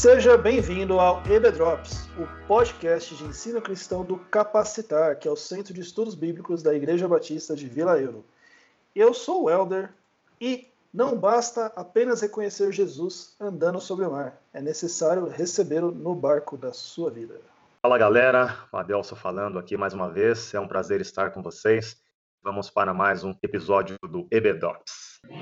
Seja bem-vindo ao EB Drops, o podcast de ensino cristão do Capacitar, que é o Centro de Estudos Bíblicos da Igreja Batista de Vila Euro. Eu sou o Elder e não basta apenas reconhecer Jesus andando sobre o mar, é necessário recebê-lo no barco da sua vida. Fala galera, Adelso falando aqui mais uma vez, é um prazer estar com vocês. Vamos para mais um episódio do EBDocs.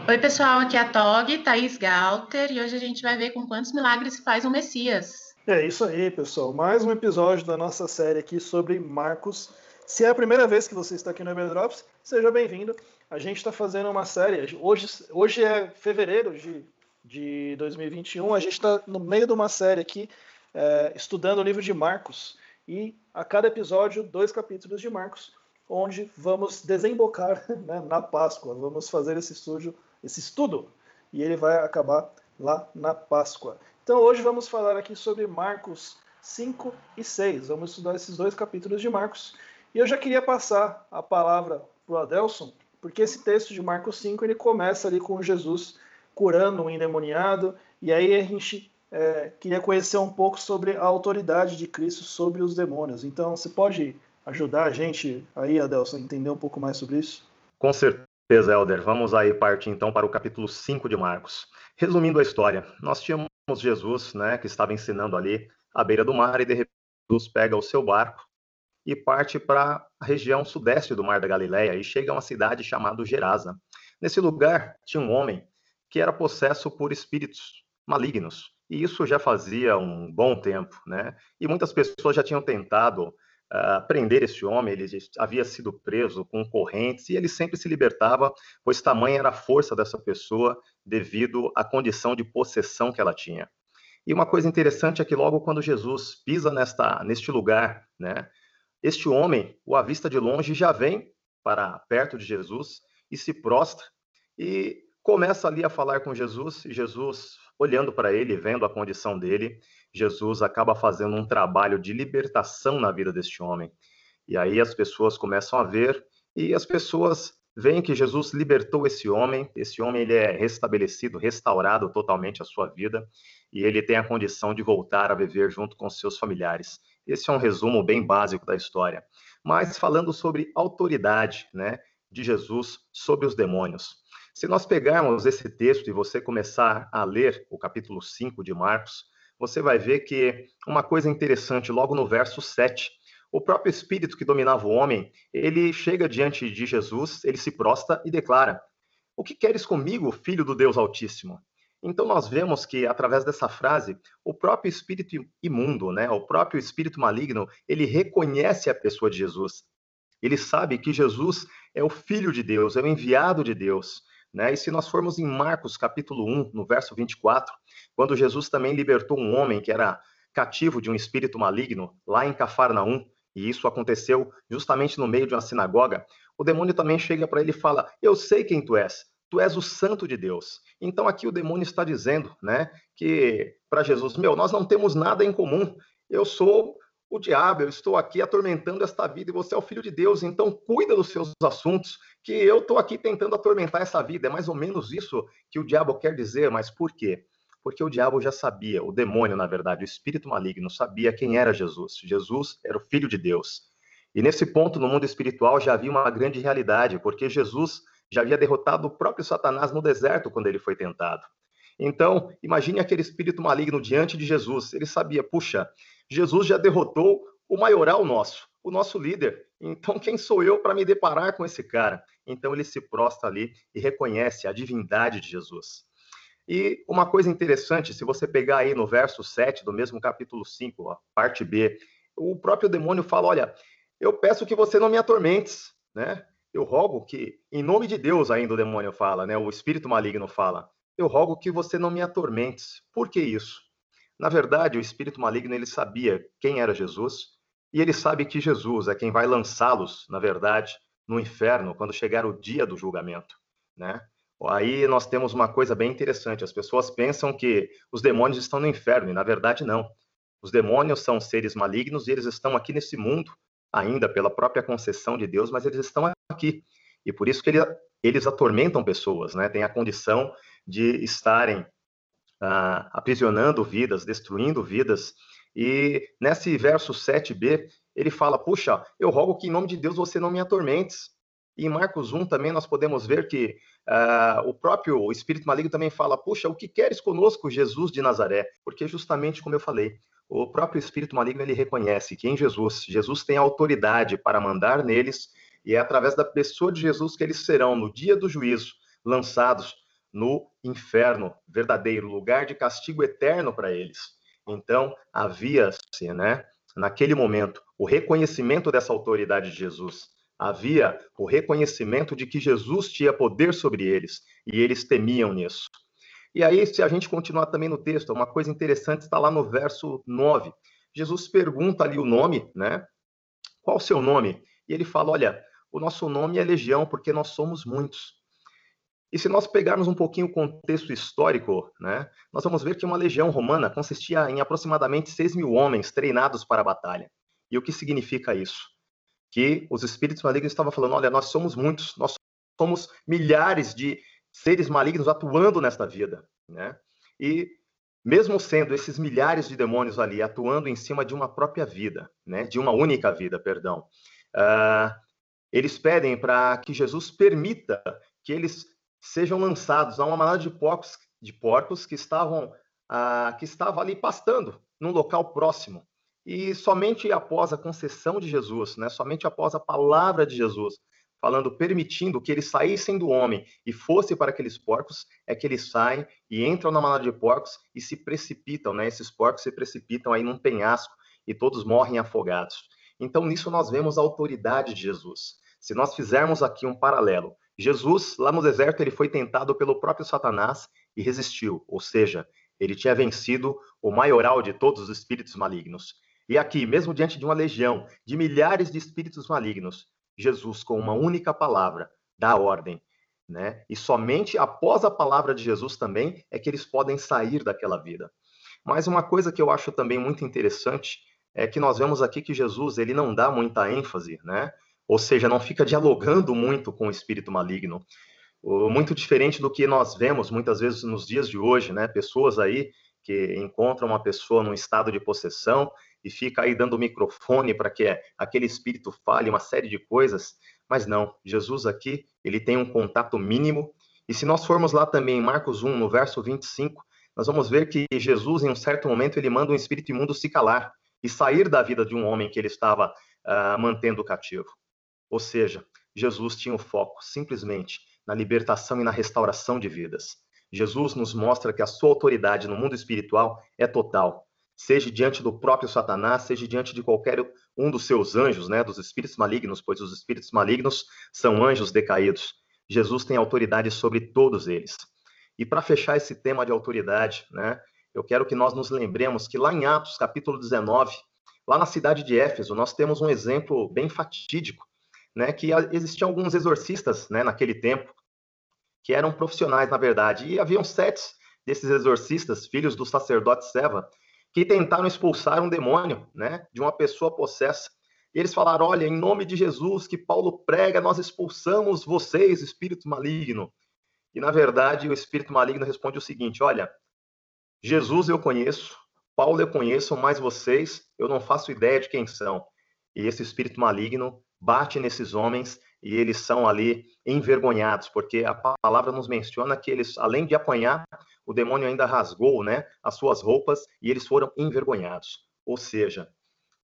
Oi, pessoal, aqui é a Tog, Thaís Galter, e hoje a gente vai ver com quantos milagres se faz um Messias. É isso aí, pessoal. Mais um episódio da nossa série aqui sobre Marcos. Se é a primeira vez que você está aqui no EBDrops, seja bem-vindo. A gente está fazendo uma série. Hoje, hoje é fevereiro de, de 2021. A gente está no meio de uma série aqui, é, estudando o livro de Marcos. E a cada episódio, dois capítulos de Marcos onde vamos desembocar né, na Páscoa. Vamos fazer esse estudo, esse estudo e ele vai acabar lá na Páscoa. Então hoje vamos falar aqui sobre Marcos 5 e 6. Vamos estudar esses dois capítulos de Marcos. E eu já queria passar a palavra para o Adelson, porque esse texto de Marcos 5 ele começa ali com Jesus curando um endemoniado, e aí a gente é, queria conhecer um pouco sobre a autoridade de Cristo sobre os demônios. Então, você pode ajudar a gente aí, Adelson, a entender um pouco mais sobre isso? Com certeza, Helder. Vamos aí partir então para o capítulo 5 de Marcos. Resumindo a história, nós tínhamos Jesus, né, que estava ensinando ali à beira do mar e de repente Jesus pega o seu barco e parte para a região sudeste do Mar da Galileia e chega a uma cidade chamada Gerasa. Nesse lugar tinha um homem que era possesso por espíritos malignos. E isso já fazia um bom tempo, né? E muitas pessoas já tinham tentado uh, prender esse homem, ele havia sido preso com correntes e ele sempre se libertava, pois tamanha era a força dessa pessoa devido à condição de possessão que ela tinha. E uma coisa interessante é que logo quando Jesus pisa nesta, neste lugar, né, este homem o avista de longe já vem para perto de Jesus e se prostra e começa ali a falar com Jesus. E Jesus, olhando para ele, vendo a condição dele, Jesus acaba fazendo um trabalho de libertação na vida deste homem. E aí as pessoas começam a ver e as pessoas veem que Jesus libertou esse homem, esse homem ele é restabelecido, restaurado totalmente a sua vida e ele tem a condição de voltar a viver junto com seus familiares. Esse é um resumo bem básico da história. Mas falando sobre autoridade, né, de Jesus sobre os demônios. Se nós pegarmos esse texto e você começar a ler o capítulo 5 de Marcos, você vai ver que uma coisa interessante, logo no verso 7, o próprio espírito que dominava o homem, ele chega diante de Jesus, ele se prosta e declara: O que queres comigo, filho do Deus Altíssimo? Então nós vemos que através dessa frase, o próprio espírito imundo, né, o próprio espírito maligno, ele reconhece a pessoa de Jesus. Ele sabe que Jesus é o filho de Deus, é o enviado de Deus. Né? E se nós formos em Marcos capítulo 1, no verso 24, quando Jesus também libertou um homem que era cativo de um espírito maligno, lá em Cafarnaum, e isso aconteceu justamente no meio de uma sinagoga, o demônio também chega para ele e fala: Eu sei quem tu és, tu és o santo de Deus. Então aqui o demônio está dizendo, né, que para Jesus, meu, nós não temos nada em comum. Eu sou o diabo, eu estou aqui atormentando esta vida e você é o filho de Deus, então cuida dos seus assuntos, que eu estou aqui tentando atormentar essa vida. É mais ou menos isso que o diabo quer dizer, mas por quê? Porque o diabo já sabia, o demônio, na verdade, o espírito maligno, sabia quem era Jesus. Jesus era o filho de Deus. E nesse ponto, no mundo espiritual, já havia uma grande realidade, porque Jesus já havia derrotado o próprio Satanás no deserto quando ele foi tentado. Então, imagine aquele espírito maligno diante de Jesus. Ele sabia, puxa, Jesus já derrotou o maioral nosso, o nosso líder. Então, quem sou eu para me deparar com esse cara? Então, ele se prostra ali e reconhece a divindade de Jesus. E uma coisa interessante, se você pegar aí no verso 7 do mesmo capítulo 5, a parte B, o próprio demônio fala: Olha, eu peço que você não me atormentes, né? Eu rogo que, em nome de Deus, ainda o demônio fala, né? O espírito maligno fala: Eu rogo que você não me atormentes. Por que isso? Na verdade, o espírito maligno ele sabia quem era Jesus e ele sabe que Jesus é quem vai lançá-los, na verdade, no inferno quando chegar o dia do julgamento, né? Aí nós temos uma coisa bem interessante. As pessoas pensam que os demônios estão no inferno e na verdade não. Os demônios são seres malignos e eles estão aqui nesse mundo ainda pela própria concessão de Deus, mas eles estão aqui. E por isso que ele, eles atormentam pessoas, né? Tem a condição de estarem ah, aprisionando vidas, destruindo vidas. E nesse verso 7b, ele fala: Puxa, eu rogo que em nome de Deus você não me atormentes. E em Marcos 1 também nós podemos ver que uh, o próprio Espírito Maligno também fala: Puxa, o que queres conosco, Jesus de Nazaré? Porque justamente como eu falei, o próprio Espírito Maligno ele reconhece que em Jesus, Jesus tem autoridade para mandar neles e é através da pessoa de Jesus que eles serão, no dia do juízo, lançados no inferno, verdadeiro lugar de castigo eterno para eles. Então, havia-se, né, naquele momento, o reconhecimento dessa autoridade de Jesus havia o reconhecimento de que Jesus tinha poder sobre eles e eles temiam nisso. E aí, se a gente continuar também no texto, uma coisa interessante está lá no verso 9. Jesus pergunta ali o nome, né? Qual o seu nome? E ele fala: Olha, o nosso nome é Legião, porque nós somos muitos. E se nós pegarmos um pouquinho o contexto histórico, né, nós vamos ver que uma legião romana consistia em aproximadamente 6 mil homens treinados para a batalha. E o que significa isso? que os espíritos malignos estavam falando: olha, nós somos muitos, nós somos milhares de seres malignos atuando nesta vida, né? E mesmo sendo esses milhares de demônios ali atuando em cima de uma própria vida, né? De uma única vida, perdão. Uh, eles pedem para que Jesus permita que eles sejam lançados a uma manada de porcos, de porcos que estavam uh, que estava ali pastando num local próximo. E somente após a concessão de Jesus, né, somente após a palavra de Jesus, falando, permitindo que eles saíssem do homem e fossem para aqueles porcos, é que eles saem e entram na manada de porcos e se precipitam, né? Esses porcos se precipitam aí num penhasco e todos morrem afogados. Então, nisso nós vemos a autoridade de Jesus. Se nós fizermos aqui um paralelo, Jesus, lá no deserto, ele foi tentado pelo próprio Satanás e resistiu, ou seja, ele tinha vencido o maioral de todos os espíritos malignos. E aqui, mesmo diante de uma legião de milhares de espíritos malignos, Jesus, com uma única palavra, dá ordem. Né? E somente após a palavra de Jesus também é que eles podem sair daquela vida. Mas uma coisa que eu acho também muito interessante é que nós vemos aqui que Jesus ele não dá muita ênfase, né? Ou seja, não fica dialogando muito com o espírito maligno. Muito diferente do que nós vemos muitas vezes nos dias de hoje, né? Pessoas aí que encontram uma pessoa num estado de possessão e fica aí dando microfone para que aquele espírito fale uma série de coisas, mas não, Jesus aqui, ele tem um contato mínimo, e se nós formos lá também em Marcos 1, no verso 25, nós vamos ver que Jesus, em um certo momento, ele manda um espírito imundo se calar e sair da vida de um homem que ele estava uh, mantendo cativo. Ou seja, Jesus tinha o foco simplesmente na libertação e na restauração de vidas. Jesus nos mostra que a sua autoridade no mundo espiritual é total seja diante do próprio Satanás, seja diante de qualquer um dos seus anjos, né, dos espíritos malignos, pois os espíritos malignos são anjos decaídos. Jesus tem autoridade sobre todos eles. E para fechar esse tema de autoridade, né, eu quero que nós nos lembremos que lá em Atos, capítulo 19, lá na cidade de Éfeso, nós temos um exemplo bem fatídico, né, que existiam alguns exorcistas, né, naquele tempo, que eram profissionais, na verdade, e haviam sete desses exorcistas, filhos do sacerdote Seva, que tentaram expulsar um demônio, né, de uma pessoa possessa. E eles falaram: "Olha, em nome de Jesus que Paulo prega, nós expulsamos vocês, espírito maligno". E na verdade, o espírito maligno responde o seguinte: "Olha, Jesus eu conheço, Paulo eu conheço, mas vocês eu não faço ideia de quem são". E esse espírito maligno bate nesses homens e eles são ali envergonhados, porque a palavra nos menciona que eles, além de apanhar, o demônio ainda rasgou né, as suas roupas e eles foram envergonhados. Ou seja,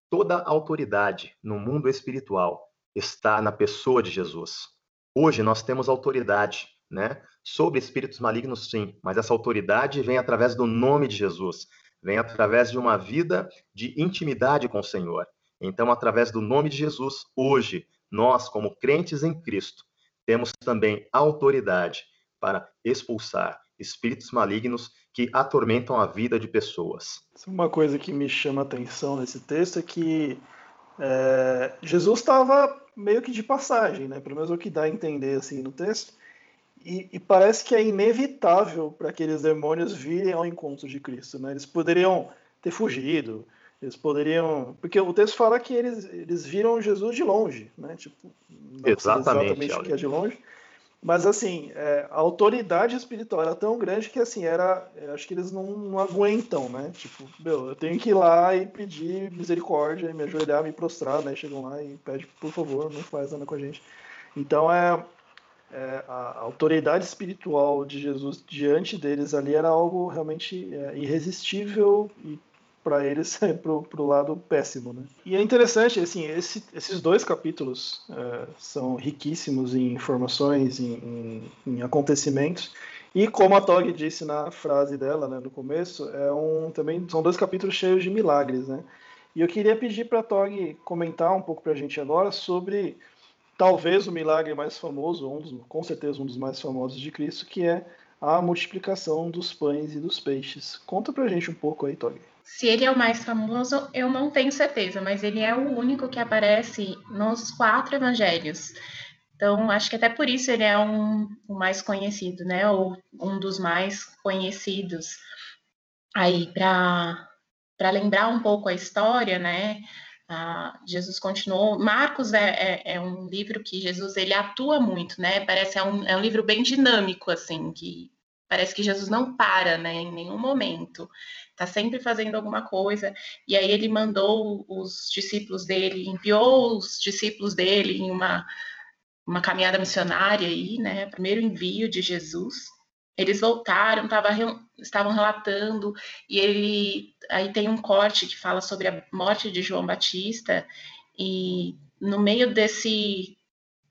toda autoridade no mundo espiritual está na pessoa de Jesus. Hoje nós temos autoridade né, sobre espíritos malignos, sim, mas essa autoridade vem através do nome de Jesus, vem através de uma vida de intimidade com o Senhor. Então, através do nome de Jesus, hoje, nós, como crentes em Cristo, temos também autoridade para expulsar espíritos malignos que atormentam a vida de pessoas. Uma coisa que me chama a atenção nesse texto é que é, Jesus estava meio que de passagem, né? pelo menos é o que dá a entender assim no texto, e, e parece que é inevitável para aqueles demônios virem ao encontro de Cristo. Né? Eles poderiam ter fugido, eles poderiam. Porque o texto fala que eles, eles viram Jesus de longe, né? Tipo, exatamente, exatamente que é de longe. Mas assim, é, a autoridade espiritual era tão grande que assim, era. Acho que eles não, não, aguentam, né? Tipo, meu, eu tenho que ir lá e pedir misericórdia, me ajoelhar, me prostrar, né? Chegam lá e pedem, por favor, não faz nada com a gente. Então é, é a autoridade espiritual de Jesus diante deles ali era algo realmente é, irresistível e para eles é pro, pro lado péssimo, né? E é interessante, assim, esse, esses dois capítulos é, são riquíssimos em informações, em, em, em, acontecimentos, e como a Tog disse na frase dela, né, no começo, é um, também são dois capítulos cheios de milagres, né? E eu queria pedir para a Tog comentar um pouco para a gente agora sobre talvez o milagre mais famoso, um dos, com certeza um dos mais famosos de Cristo, que é a multiplicação dos pães e dos peixes. Conta para a gente um pouco aí, Tog. Se ele é o mais famoso, eu não tenho certeza, mas ele é o único que aparece nos quatro evangelhos. Então, acho que até por isso ele é um, o mais conhecido, né? Ou um dos mais conhecidos. Aí, para lembrar um pouco a história, né? Ah, Jesus continuou. Marcos é, é, é, um livro que Jesus ele atua muito, né? Parece é um, é um livro bem dinâmico, assim, que parece que Jesus não para, né? Em nenhum momento está sempre fazendo alguma coisa. E aí ele mandou os discípulos dele, enviou os discípulos dele em uma, uma caminhada missionária aí, né? Primeiro envio de Jesus. Eles voltaram, tava, estavam relatando, e ele aí tem um corte que fala sobre a morte de João Batista, e no meio desse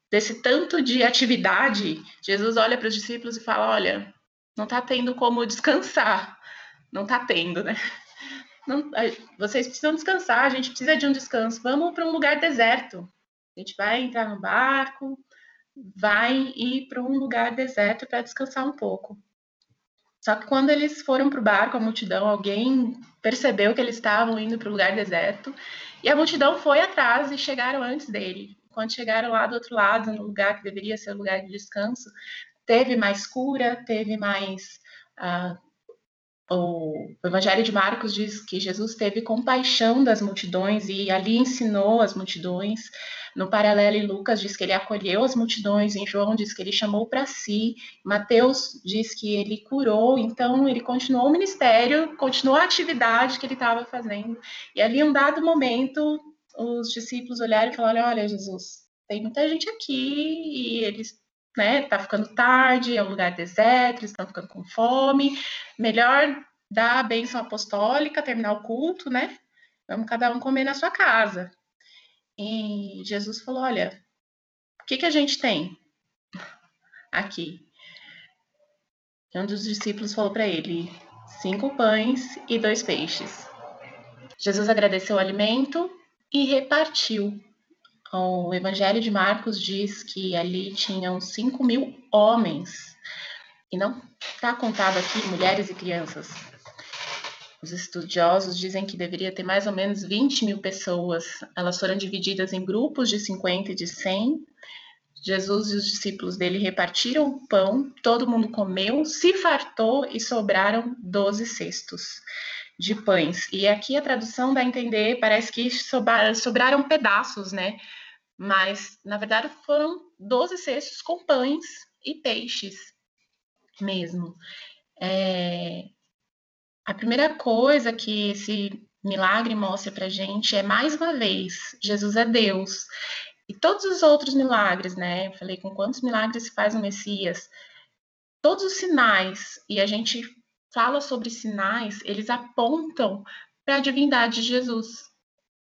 desse tanto de atividade, Jesus olha para os discípulos e fala: Olha, não está tendo como descansar não tá tendo, né? Não, vocês precisam descansar, a gente precisa de um descanso. Vamos para um lugar deserto. A gente vai entrar no barco, vai ir para um lugar deserto para descansar um pouco. Só que quando eles foram para o barco, a multidão, alguém percebeu que eles estavam indo para o lugar deserto e a multidão foi atrás e chegaram antes dele. Quando chegaram lá do outro lado, no lugar que deveria ser o lugar de descanso, teve mais cura, teve mais uh, o Evangelho de Marcos diz que Jesus teve compaixão das multidões e ali ensinou as multidões. No paralelo, em Lucas diz que ele acolheu as multidões, em João diz que ele chamou para si, Mateus diz que ele curou, então ele continuou o ministério, continuou a atividade que ele estava fazendo. E ali, em um dado momento, os discípulos olharam e falaram: Olha, Jesus, tem muita gente aqui e eles né? Tá ficando tarde, é um lugar deserto, estão ficando com fome. Melhor dar a bênção apostólica, terminar o culto, né? Vamos cada um comer na sua casa. E Jesus falou: Olha, o que, que a gente tem aqui? E um dos discípulos falou para ele: cinco pães e dois peixes. Jesus agradeceu o alimento e repartiu o Evangelho de Marcos diz que ali tinham 5 mil homens, e não está contado aqui mulheres e crianças. Os estudiosos dizem que deveria ter mais ou menos 20 mil pessoas. Elas foram divididas em grupos de 50 e de 100. Jesus e os discípulos dele repartiram o pão, todo mundo comeu, se fartou e sobraram 12 cestos de pães. E aqui a tradução dá a entender, parece que sobraram pedaços, né? Mas na verdade foram 12 cestos com pães e peixes mesmo. É, a primeira coisa que esse milagre mostra para gente é mais uma vez Jesus é Deus e todos os outros milagres, né? Eu falei com quantos milagres se faz o Messias, todos os sinais e a gente fala sobre sinais, eles apontam para a divindade de Jesus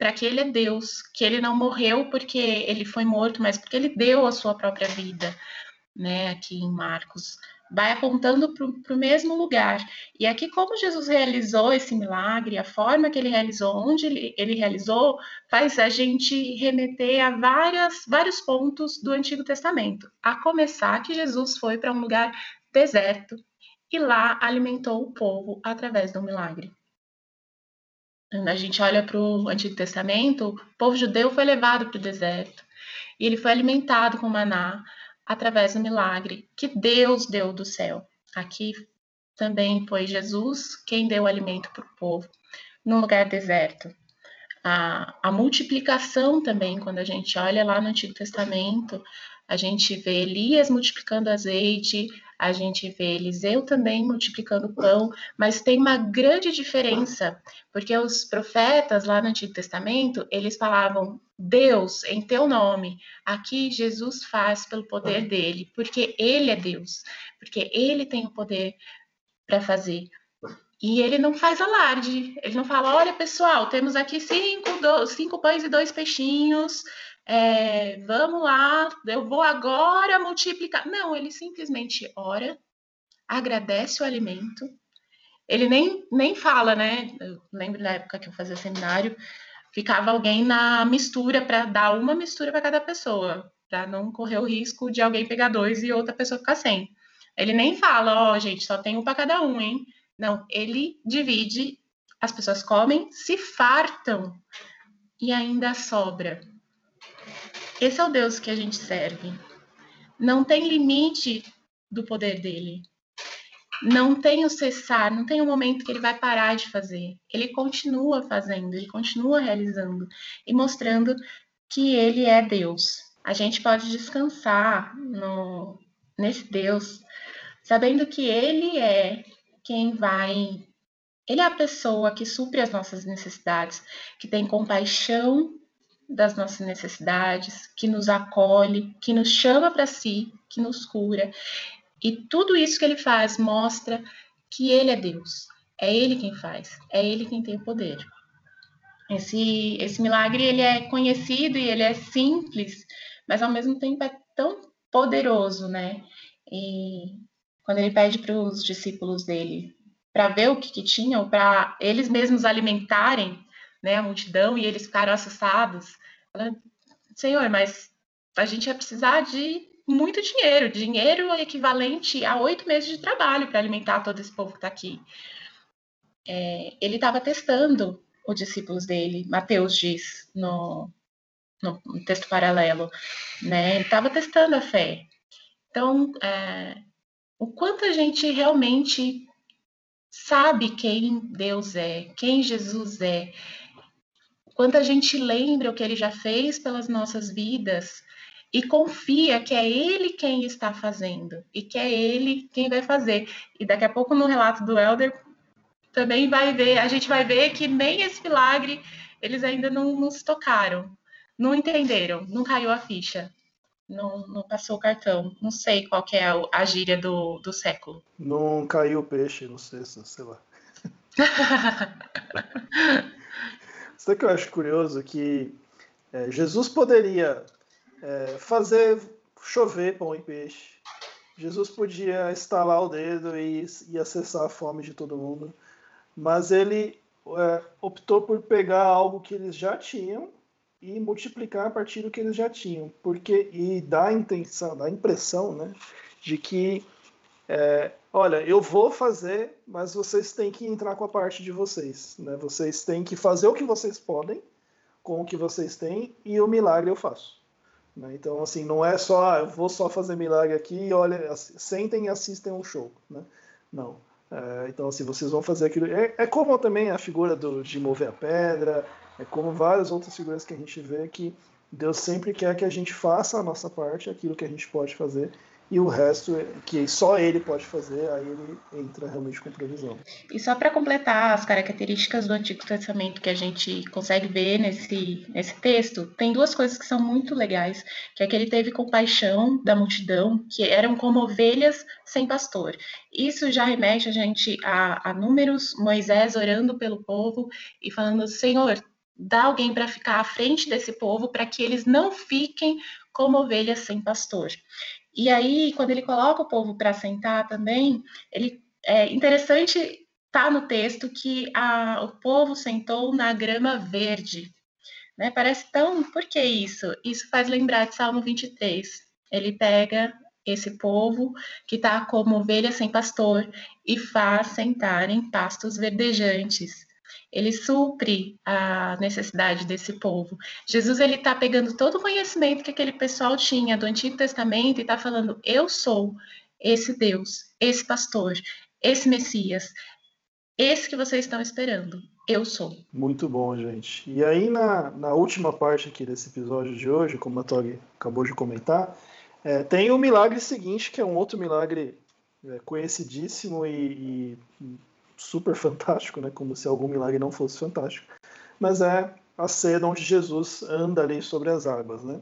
para que ele é Deus, que ele não morreu porque ele foi morto, mas porque ele deu a sua própria vida, né? Aqui em Marcos, vai apontando para o mesmo lugar. E aqui, como Jesus realizou esse milagre, a forma que ele realizou, onde ele, ele realizou, faz a gente remeter a várias, vários pontos do Antigo Testamento. A começar que Jesus foi para um lugar deserto e lá alimentou o povo através do milagre a gente olha para o Antigo Testamento, o povo judeu foi levado para o deserto e ele foi alimentado com maná através do milagre que Deus deu do céu. Aqui também foi Jesus quem deu alimento para o povo num lugar deserto. A, a, multiplicação também, quando a gente olha lá no Antigo Testamento, a gente vê Elias multiplicando azeite, a gente vê Eliseu também multiplicando pão, mas tem uma grande diferença, porque os profetas lá no Antigo Testamento, eles falavam Deus em teu nome. Aqui Jesus faz pelo poder dele, porque ele é Deus, porque ele tem o poder para fazer. E ele não faz alarde, ele não fala, olha pessoal, temos aqui cinco, dois, cinco pães e dois peixinhos, é, vamos lá, eu vou agora multiplicar. Não, ele simplesmente ora, agradece o alimento. Ele nem, nem fala, né? Eu lembro da época que eu fazia seminário, ficava alguém na mistura para dar uma mistura para cada pessoa, para não correr o risco de alguém pegar dois e outra pessoa ficar sem. Ele nem fala, ó, oh, gente, só tem um para cada um, hein? Não, ele divide, as pessoas comem, se fartam e ainda sobra. Esse é o Deus que a gente serve. Não tem limite do poder dele. Não tem o cessar, não tem um momento que ele vai parar de fazer. Ele continua fazendo, ele continua realizando e mostrando que ele é Deus. A gente pode descansar no, nesse Deus, sabendo que ele é quem vai. Ele é a pessoa que supre as nossas necessidades, que tem compaixão das nossas necessidades, que nos acolhe, que nos chama para si, que nos cura. E tudo isso que ele faz mostra que ele é Deus. É ele quem faz, é ele quem tem o poder. Esse, esse milagre ele é conhecido e ele é simples, mas ao mesmo tempo é tão poderoso, né? E quando ele pede para os discípulos dele para ver o que, que tinham, para eles mesmos alimentarem né, a multidão e eles ficaram assustados. Senhor, mas a gente vai precisar de muito dinheiro, dinheiro equivalente a oito meses de trabalho para alimentar todo esse povo que está aqui. É, ele estava testando os discípulos dele, Mateus diz no, no texto paralelo, né? Ele estava testando a fé. Então, é, o quanto a gente realmente sabe quem Deus é, quem Jesus é, quando a gente lembra o que ele já fez pelas nossas vidas e confia que é ele quem está fazendo e que é ele quem vai fazer. E daqui a pouco no relato do Elder também vai ver, a gente vai ver que nem esse milagre eles ainda não, não se tocaram, não entenderam, não caiu a ficha. Não, não, passou o cartão. Não sei qual que é a, gíria do, do século. Não caiu o peixe, não sei, sei lá. Sabe que eu acho curioso que é, Jesus poderia é, fazer chover pão e peixe. Jesus podia estalar o dedo e, e acessar a fome de todo mundo. Mas ele é, optou por pegar algo que eles já tinham e multiplicar a partir do que eles já tinham, porque e dá a intenção, dá a impressão, né, de que é, olha, eu vou fazer, mas vocês têm que entrar com a parte de vocês. Né? Vocês têm que fazer o que vocês podem com o que vocês têm e o milagre eu faço. Né? Então, assim, não é só, ah, eu vou só fazer milagre aqui olha, sentem e assistem um show. Né? Não. É, então, assim, vocês vão fazer aquilo. É, é como também a figura do, de mover a pedra, é como várias outras figuras que a gente vê que Deus sempre quer que a gente faça a nossa parte, aquilo que a gente pode fazer, e o resto que só ele pode fazer, aí ele entra realmente com previsão. E só para completar as características do Antigo Testamento que a gente consegue ver nesse, nesse texto, tem duas coisas que são muito legais, que é que ele teve compaixão da multidão, que eram como ovelhas sem pastor. Isso já remete a gente a, a números, Moisés orando pelo povo e falando, Senhor, dá alguém para ficar à frente desse povo para que eles não fiquem como ovelhas sem pastor. E aí, quando ele coloca o povo para sentar também, ele é interessante tá no texto que a, o povo sentou na grama verde. Né? Parece tão. Por que isso? Isso faz lembrar de Salmo 23. Ele pega esse povo que está como ovelha sem pastor e faz sentar em pastos verdejantes ele supre a necessidade desse povo. Jesus ele está pegando todo o conhecimento que aquele pessoal tinha do Antigo Testamento e está falando: eu sou esse Deus, esse pastor, esse Messias, esse que vocês estão esperando. Eu sou. Muito bom, gente. E aí, na, na última parte aqui desse episódio de hoje, como a Tori acabou de comentar, É, tem o milagre seguinte, que é um outro milagre é, conhecidíssimo e, e, super fantástico, né? como se algum milagre não fosse fantástico. Mas é a cena onde Jesus anda ali sobre as águas. Né?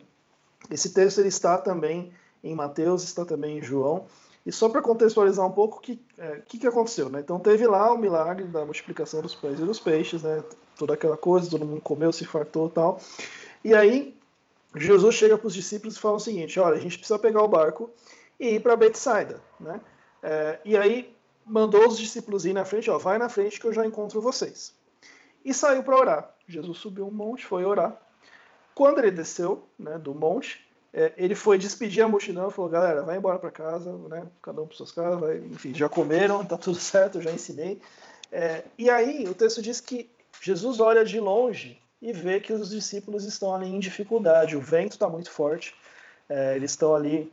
Esse texto ele está também em Mateus, está também em João. E só para contextualizar um pouco, o que, é, que, que aconteceu? Né? Então teve lá o milagre da multiplicação dos pães e dos peixes, né? toda aquela coisa, todo mundo comeu, se fartou e tal. E aí Jesus chega para os discípulos e fala o seguinte: olha, a gente precisa pegar o barco e ir para Betsaida, né? É, e aí mandou os discípulos ir na frente, ó, vai na frente que eu já encontro vocês. E saiu para orar. Jesus subiu um monte, foi orar. Quando ele desceu né, do monte, é, ele foi despedir a multidão, falou: galera, vai embora para casa, né? Cada um para suas casas, vai, enfim, já comeram, tá tudo certo, já ensinei. É, e aí o texto diz que Jesus olha de longe e vê que os discípulos estão ali em dificuldade. O vento está muito forte, é, eles estão ali.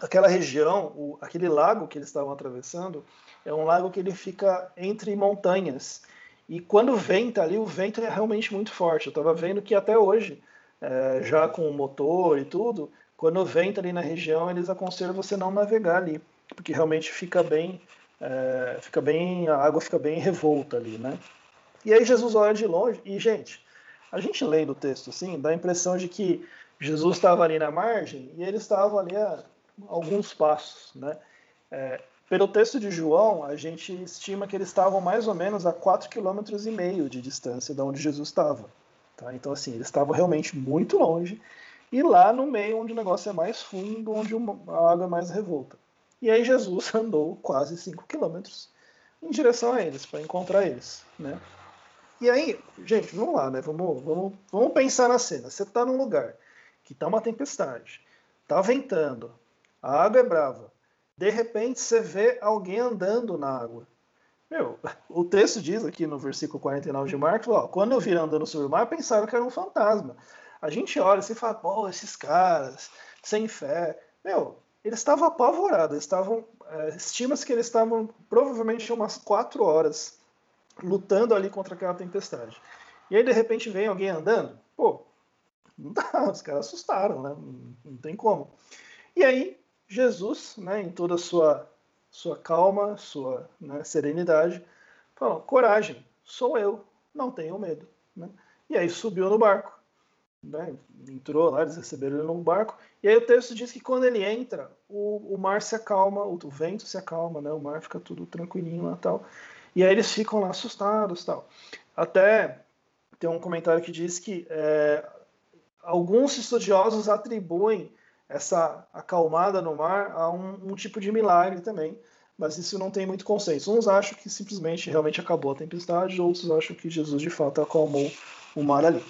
Aquela região, o, aquele lago que eles estavam atravessando, é um lago que ele fica entre montanhas. E quando venta ali, o vento é realmente muito forte. Eu estava vendo que até hoje, é, já com o motor e tudo, quando venta ali na região, eles aconselham você não navegar ali, porque realmente fica bem, é, fica bem, a água fica bem revolta ali, né? E aí Jesus olha de longe e, gente, a gente lendo o texto assim, dá a impressão de que Jesus estava ali na margem e ele estava ali a alguns passos, né? É, pelo texto de João, a gente estima que eles estavam mais ou menos a 4,5 km de distância de onde Jesus estava. Tá? Então, assim, eles estavam realmente muito longe e lá no meio onde o negócio é mais fundo, onde a água é mais revolta. E aí Jesus andou quase 5 quilômetros em direção a eles, para encontrar eles. Né? E aí, gente, vamos lá, né? Vamos, vamos, vamos pensar na cena. Você está num lugar que está uma tempestade, está ventando, a água é brava. De repente você vê alguém andando na água. Meu, o texto diz aqui no versículo 49 de Marcos, ó, quando eu vi andando sobre o mar, pensaram que era um fantasma. A gente olha e fala, pô, esses caras, sem fé. Meu, eles estavam apavorados, estavam. É, Estima-se que eles estavam provavelmente umas quatro horas lutando ali contra aquela tempestade. E aí, de repente, vem alguém andando. Pô, não dá, os caras assustaram, né? Não, não tem como. E aí, Jesus, né, em toda a sua, sua calma, sua né, serenidade, falou: coragem, sou eu, não tenho medo. Né? E aí subiu no barco. Né? Entrou lá, eles receberam ele no barco. E aí o texto diz que quando ele entra, o, o mar se acalma, o, o vento se acalma, né? o mar fica tudo tranquilinho lá tal. E aí eles ficam lá assustados tal. Até tem um comentário que diz que é, alguns estudiosos atribuem essa acalmada no mar a um, um, tipo de milagre também, mas isso não tem muito consenso. Uns acham que simplesmente realmente acabou a tempestade, outros acham que Jesus de fato acalmou o mar ali.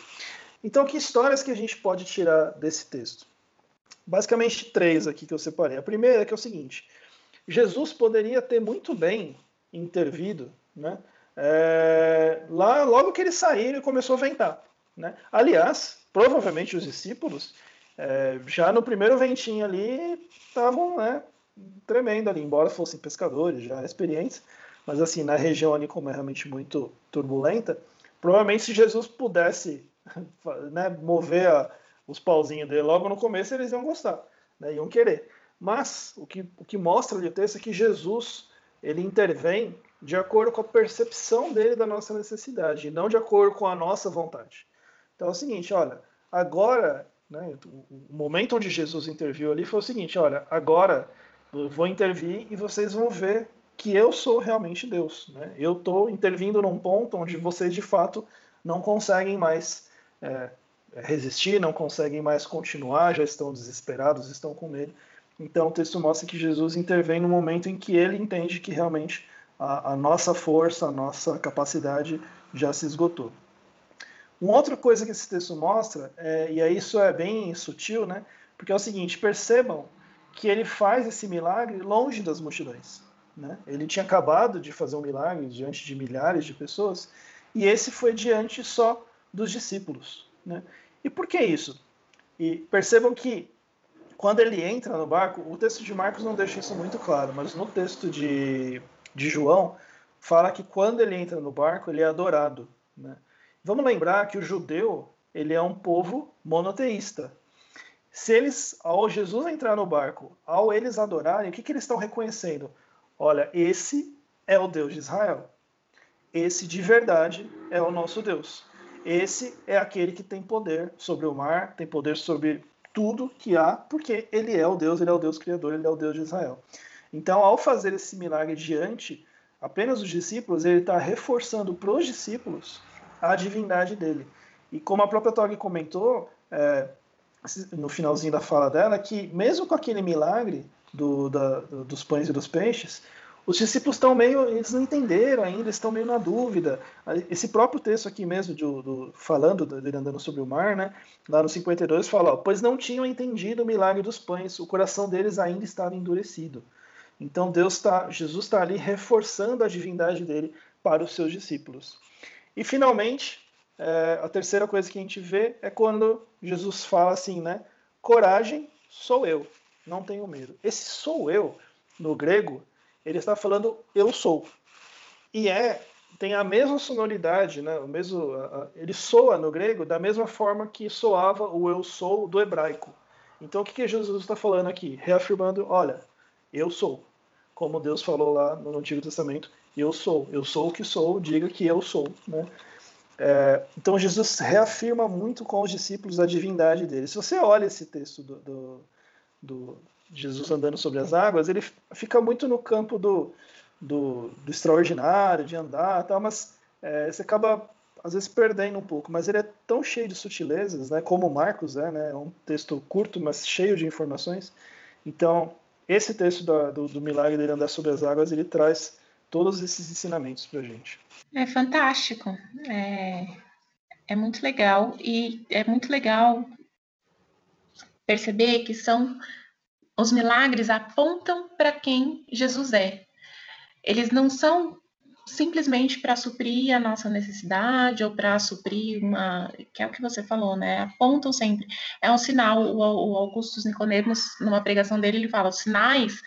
Então, que histórias que a gente pode tirar desse texto? Basicamente três aqui que eu separei. A primeira é que é o seguinte: Jesus poderia ter muito bem intervido, né? É, lá, logo que ele saiu, ele começou a ventar. Né? Aliás, provavelmente os discípulos, é, já no primeiro ventinho ali, estavam né, tremendo ali, embora fossem pescadores já experientes, mas assim, na região ali, como é realmente muito turbulenta, provavelmente se Jesus pudesse né, mover a, os pauzinhos dele logo no começo, eles iam gostar, né, iam querer. Mas o que, o que mostra ali o texto é que Jesus ele intervém de acordo com a percepção dele da nossa necessidade, não de acordo com a nossa vontade. Então é o seguinte, olha, agora, né, o momento onde Jesus interviu ali foi o seguinte, olha, agora eu vou intervir e vocês vão ver que eu sou realmente Deus. Né? Eu estou intervindo num ponto onde vocês de fato não conseguem mais é, resistir, não conseguem mais continuar, já estão desesperados, estão com medo. Então o texto mostra que Jesus intervém no momento em que ele entende que realmente a, a nossa força, a nossa capacidade já se esgotou. Uma outra coisa que esse texto mostra, é, e aí isso é bem sutil, né? Porque é o seguinte: percebam que ele faz esse milagre longe das multidões. Né? Ele tinha acabado de fazer um milagre diante de milhares de pessoas, e esse foi diante só dos discípulos. Né? E por que isso? E percebam que quando ele entra no barco, o texto de Marcos não deixa isso muito claro, mas no texto de, de João, fala que quando ele entra no barco, ele é adorado. Né? Vamos lembrar que o judeu ele é um povo monoteísta. Se eles, ao Jesus entrar no barco, ao eles adorarem, o que, que eles estão reconhecendo? Olha, esse é o Deus de Israel. Esse de verdade é o nosso Deus. Esse é aquele que tem poder sobre o mar, tem poder sobre tudo que há, porque ele é o Deus, ele é o Deus criador, ele é o Deus de Israel. Então, ao fazer esse milagre diante apenas os discípulos, ele está reforçando para os discípulos a divindade dele. E como a própria Tog comentou, é, no finalzinho da fala dela, que mesmo com aquele milagre do, da, dos pães e dos peixes, os discípulos estão meio, eles não entenderam ainda, estão meio na dúvida. Esse próprio texto aqui mesmo, de, do, falando dele andando sobre o mar, né, lá no 52, fala: ó, Pois não tinham entendido o milagre dos pães, o coração deles ainda estava endurecido. Então Deus está, Jesus está ali reforçando a divindade dele para os seus discípulos. E finalmente, é, a terceira coisa que a gente vê é quando Jesus fala assim, né? Coragem, sou eu, não tenho medo. Esse sou eu, no grego, ele está falando eu sou. E é tem a mesma sonoridade, né? O mesmo, ele soa no grego da mesma forma que soava o eu sou do hebraico. Então o que, que Jesus está falando aqui? Reafirmando, olha, eu sou. Como Deus falou lá no Antigo Testamento, eu sou. Eu sou o que sou, diga que eu sou. Né? É, então Jesus reafirma muito com os discípulos a divindade dele. Se você olha esse texto do, do, do Jesus andando sobre as águas, ele fica muito no campo do, do, do extraordinário, de andar, tal, mas é, você acaba às vezes perdendo um pouco. Mas ele é tão cheio de sutilezas, né, como Marcos é, né, é um texto curto, mas cheio de informações. Então esse texto do, do, do milagre dele andar sobre as águas, ele traz todos esses ensinamentos para a gente. É fantástico, é, é muito legal e é muito legal perceber que são os milagres apontam para quem Jesus é. Eles não são simplesmente para suprir a nossa necessidade ou para suprir uma, que é o que você falou, né? Apontam sempre. É um sinal. O, o Augustus Nicodemos, numa pregação dele, ele fala: os sinais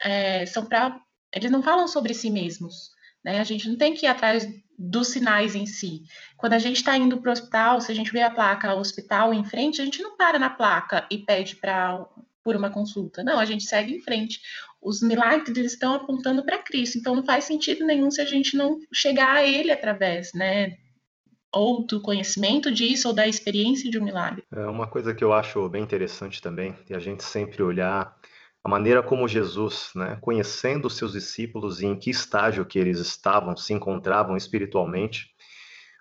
é, são para. Eles não falam sobre si mesmos. Né? A gente não tem que ir atrás dos sinais em si. Quando a gente está indo para o hospital, se a gente vê a placa hospital em frente, a gente não para na placa e pede para por uma consulta. Não, a gente segue em frente. Os milagres estão apontando para Cristo, então não faz sentido nenhum se a gente não chegar a Ele através, né? Ou do conhecimento disso, ou da experiência de um milagre. É uma coisa que eu acho bem interessante também, é a gente sempre olhar a maneira como Jesus, né, conhecendo os seus discípulos e em que estágio que eles estavam, se encontravam espiritualmente,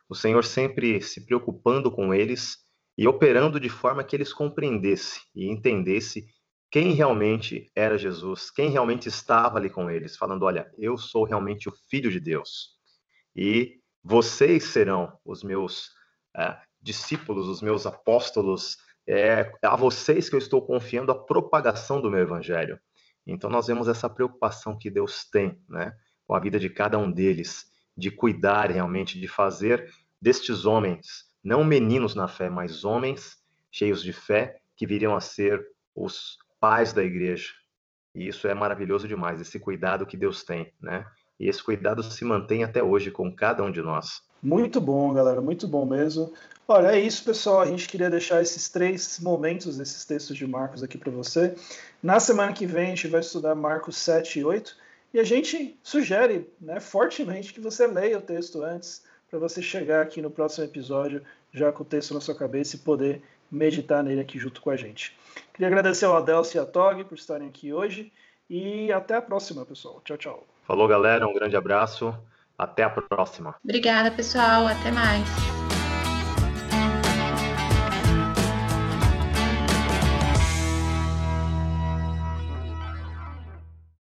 o Senhor sempre se preocupando com eles e operando de forma que eles compreendessem e entendessem quem realmente era Jesus, quem realmente estava ali com eles, falando: olha, eu sou realmente o Filho de Deus e vocês serão os meus é, discípulos, os meus apóstolos, é a vocês que eu estou confiando a propagação do meu evangelho. Então nós vemos essa preocupação que Deus tem, né, com a vida de cada um deles, de cuidar realmente, de fazer destes homens não meninos na fé, mas homens cheios de fé que viriam a ser os pais da igreja. E isso é maravilhoso demais, esse cuidado que Deus tem, né? E esse cuidado se mantém até hoje com cada um de nós. Muito bom, galera, muito bom mesmo. Olha, é isso, pessoal. A gente queria deixar esses três momentos, esses textos de Marcos aqui para você. Na semana que vem, a gente vai estudar Marcos 7 e 8. E a gente sugere né, fortemente que você leia o texto antes, para você chegar aqui no próximo episódio já com o texto na sua cabeça e poder meditar nele aqui junto com a gente. Queria agradecer ao Adelcio e a Tog por estarem aqui hoje e até a próxima, pessoal. Tchau, tchau. Falou, galera. Um grande abraço. Até a próxima. Obrigada, pessoal. Até mais.